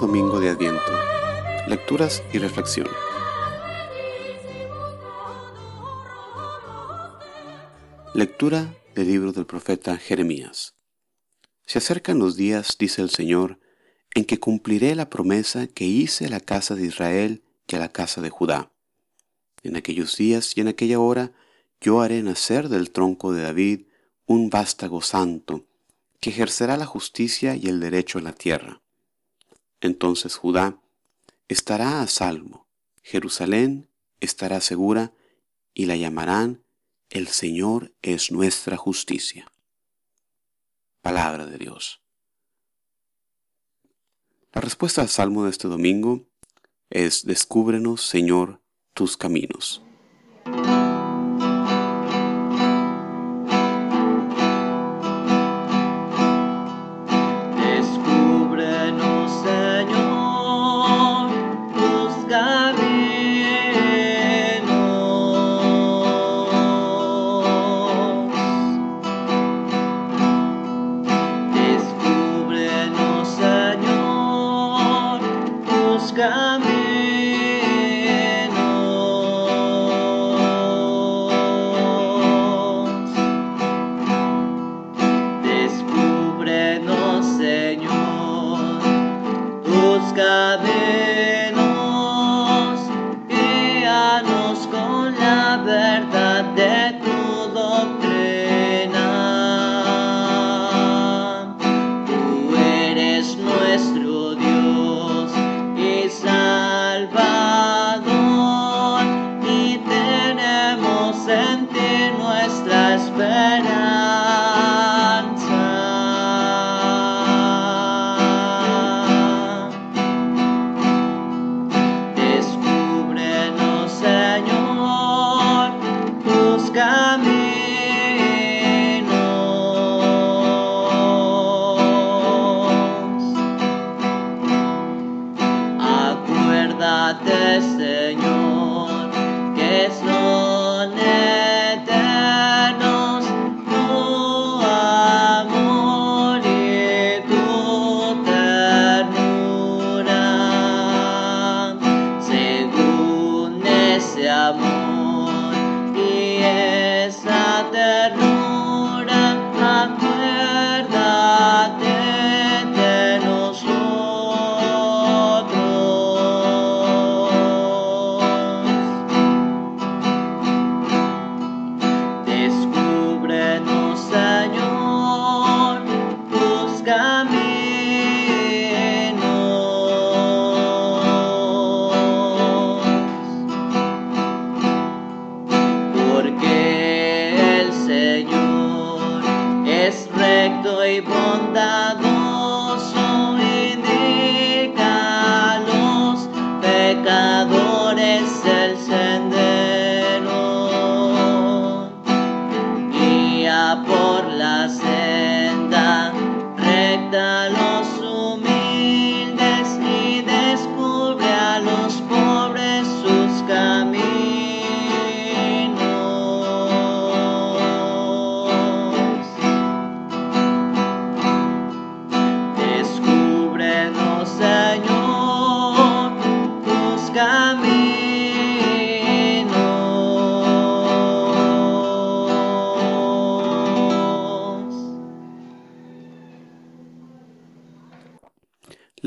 Domingo de Adviento. Lecturas y reflexión. Lectura del libro del profeta Jeremías. Se acercan los días, dice el Señor, en que cumpliré la promesa que hice a la casa de Israel y a la casa de Judá. En aquellos días y en aquella hora yo haré nacer del tronco de David un vástago santo, que ejercerá la justicia y el derecho en la tierra. Entonces Judá estará a salvo, Jerusalén estará segura, y la llamarán El Señor es nuestra justicia. Palabra de Dios. La respuesta al salmo de este domingo es Descúbrenos, Señor, tus caminos. Señor, que es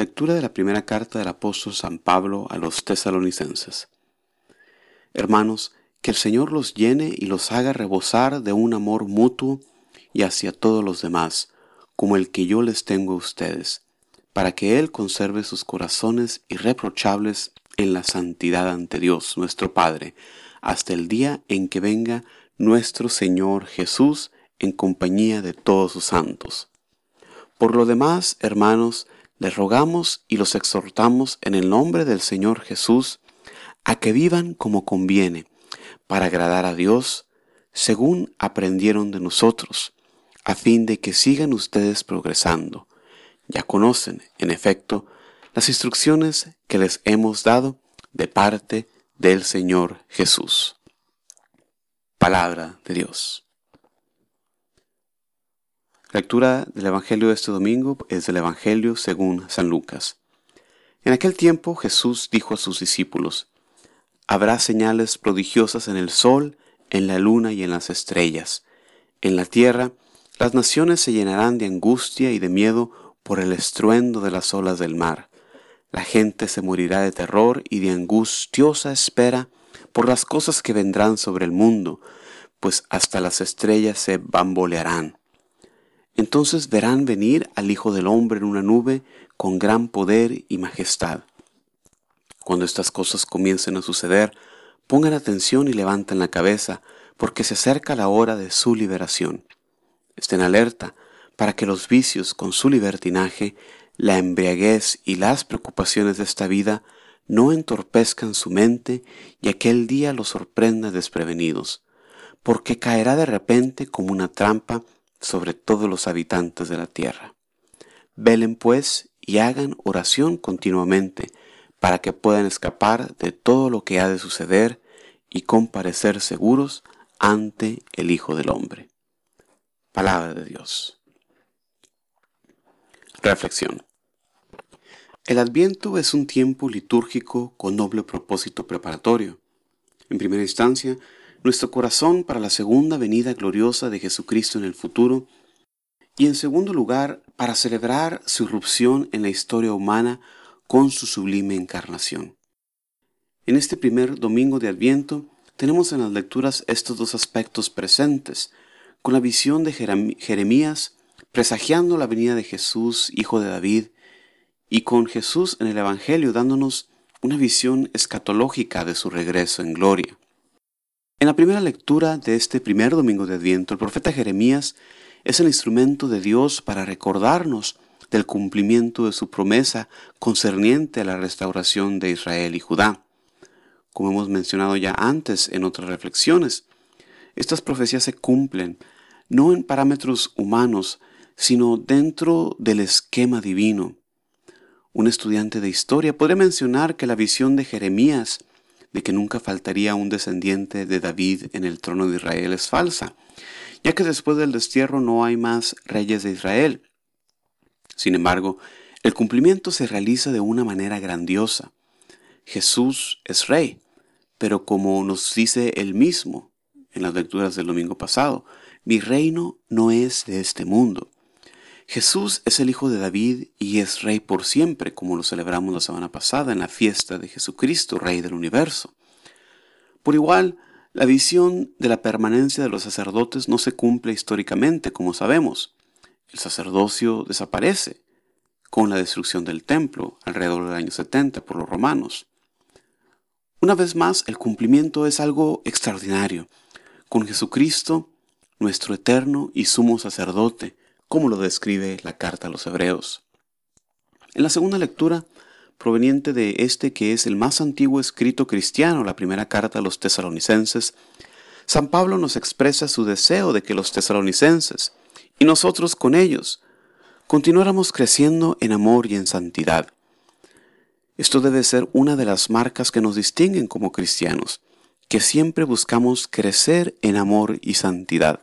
Lectura de la primera carta del apóstol San Pablo a los tesalonicenses. Hermanos, que el Señor los llene y los haga rebosar de un amor mutuo y hacia todos los demás, como el que yo les tengo a ustedes, para que Él conserve sus corazones irreprochables en la santidad ante Dios nuestro Padre, hasta el día en que venga nuestro Señor Jesús en compañía de todos sus santos. Por lo demás, hermanos, les rogamos y los exhortamos en el nombre del Señor Jesús a que vivan como conviene, para agradar a Dios, según aprendieron de nosotros, a fin de que sigan ustedes progresando. Ya conocen, en efecto, las instrucciones que les hemos dado de parte del Señor Jesús. Palabra de Dios. Lectura del Evangelio de este domingo es del Evangelio según San Lucas. En aquel tiempo Jesús dijo a sus discípulos, Habrá señales prodigiosas en el sol, en la luna y en las estrellas. En la tierra, las naciones se llenarán de angustia y de miedo por el estruendo de las olas del mar. La gente se morirá de terror y de angustiosa espera por las cosas que vendrán sobre el mundo, pues hasta las estrellas se bambolearán. Entonces verán venir al Hijo del Hombre en una nube con gran poder y majestad. Cuando estas cosas comiencen a suceder, pongan atención y levanten la cabeza, porque se acerca la hora de su liberación. Estén alerta para que los vicios con su libertinaje, la embriaguez y las preocupaciones de esta vida no entorpezcan su mente y aquel día los sorprenda desprevenidos, porque caerá de repente como una trampa sobre todos los habitantes de la tierra. Velen pues y hagan oración continuamente para que puedan escapar de todo lo que ha de suceder y comparecer seguros ante el Hijo del Hombre. Palabra de Dios. Reflexión. El Adviento es un tiempo litúrgico con noble propósito preparatorio. En primera instancia, nuestro corazón para la segunda venida gloriosa de Jesucristo en el futuro y en segundo lugar, para celebrar su irrupción en la historia humana con su sublime encarnación. En este primer domingo de Adviento tenemos en las lecturas estos dos aspectos presentes, con la visión de Jeremías presagiando la venida de Jesús, hijo de David, y con Jesús en el Evangelio dándonos una visión escatológica de su regreso en gloria. En la primera lectura de este primer domingo de Adviento, el profeta Jeremías es el instrumento de Dios para recordarnos del cumplimiento de su promesa concerniente a la restauración de Israel y Judá. Como hemos mencionado ya antes en otras reflexiones, estas profecías se cumplen no en parámetros humanos, sino dentro del esquema divino. Un estudiante de historia podría mencionar que la visión de Jeremías de que nunca faltaría un descendiente de David en el trono de Israel es falsa, ya que después del destierro no hay más reyes de Israel. Sin embargo, el cumplimiento se realiza de una manera grandiosa. Jesús es rey, pero como nos dice él mismo en las lecturas del domingo pasado, mi reino no es de este mundo. Jesús es el Hijo de David y es Rey por siempre, como lo celebramos la semana pasada en la fiesta de Jesucristo, Rey del universo. Por igual, la visión de la permanencia de los sacerdotes no se cumple históricamente, como sabemos. El sacerdocio desaparece con la destrucción del templo alrededor del año 70 por los romanos. Una vez más, el cumplimiento es algo extraordinario. Con Jesucristo, nuestro eterno y sumo sacerdote, como lo describe la carta a los hebreos. En la segunda lectura, proveniente de este que es el más antiguo escrito cristiano, la primera carta a los tesalonicenses, San Pablo nos expresa su deseo de que los tesalonicenses, y nosotros con ellos, continuáramos creciendo en amor y en santidad. Esto debe ser una de las marcas que nos distinguen como cristianos, que siempre buscamos crecer en amor y santidad.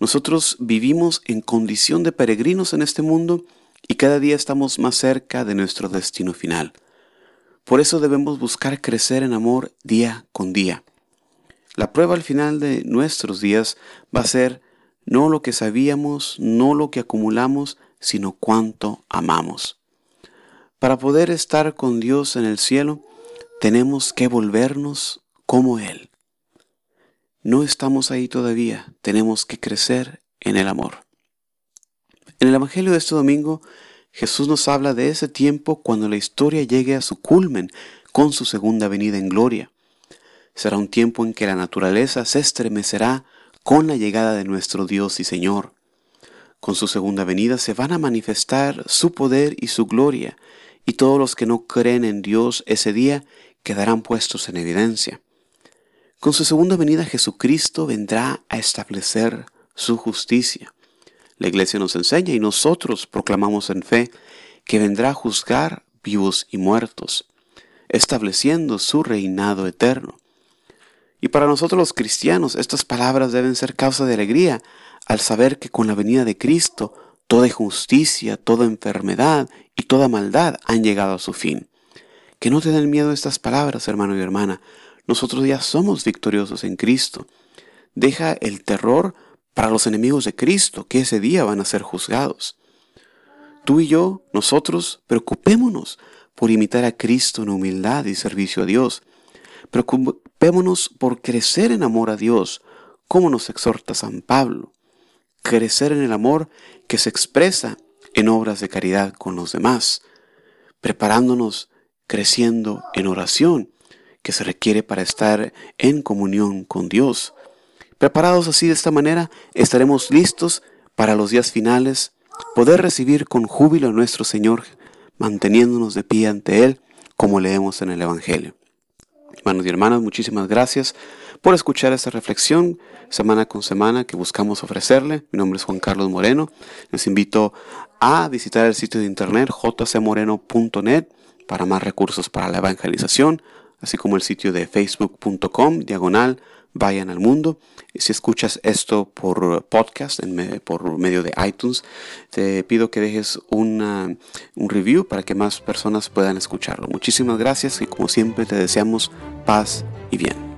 Nosotros vivimos en condición de peregrinos en este mundo y cada día estamos más cerca de nuestro destino final. Por eso debemos buscar crecer en amor día con día. La prueba al final de nuestros días va a ser no lo que sabíamos, no lo que acumulamos, sino cuánto amamos. Para poder estar con Dios en el cielo, tenemos que volvernos como Él. No estamos ahí todavía, tenemos que crecer en el amor. En el Evangelio de este domingo, Jesús nos habla de ese tiempo cuando la historia llegue a su culmen con su segunda venida en gloria. Será un tiempo en que la naturaleza se estremecerá con la llegada de nuestro Dios y Señor. Con su segunda venida se van a manifestar su poder y su gloria, y todos los que no creen en Dios ese día quedarán puestos en evidencia. Con su segunda venida Jesucristo vendrá a establecer su justicia. La iglesia nos enseña y nosotros proclamamos en fe que vendrá a juzgar vivos y muertos, estableciendo su reinado eterno. Y para nosotros los cristianos estas palabras deben ser causa de alegría al saber que con la venida de Cristo toda injusticia, toda enfermedad y toda maldad han llegado a su fin. Que no te den miedo estas palabras, hermano y hermana. Nosotros ya somos victoriosos en Cristo. Deja el terror para los enemigos de Cristo, que ese día van a ser juzgados. Tú y yo, nosotros, preocupémonos por imitar a Cristo en humildad y servicio a Dios. Preocupémonos por crecer en amor a Dios, como nos exhorta San Pablo. Crecer en el amor que se expresa en obras de caridad con los demás, preparándonos, creciendo en oración, que se requiere para estar en comunión con Dios. Preparados así de esta manera, estaremos listos para los días finales, poder recibir con júbilo a nuestro Señor, manteniéndonos de pie ante Él, como leemos en el Evangelio. Hermanos y hermanas, muchísimas gracias por escuchar esta reflexión semana con semana que buscamos ofrecerle. Mi nombre es Juan Carlos Moreno. Les invito a visitar el sitio de internet jcmoreno.net para más recursos para la evangelización, así como el sitio de facebook.com diagonal vayan al mundo. Si escuchas esto por podcast, por medio de iTunes, te pido que dejes un review para que más personas puedan escucharlo. Muchísimas gracias y como siempre te deseamos paz y bien.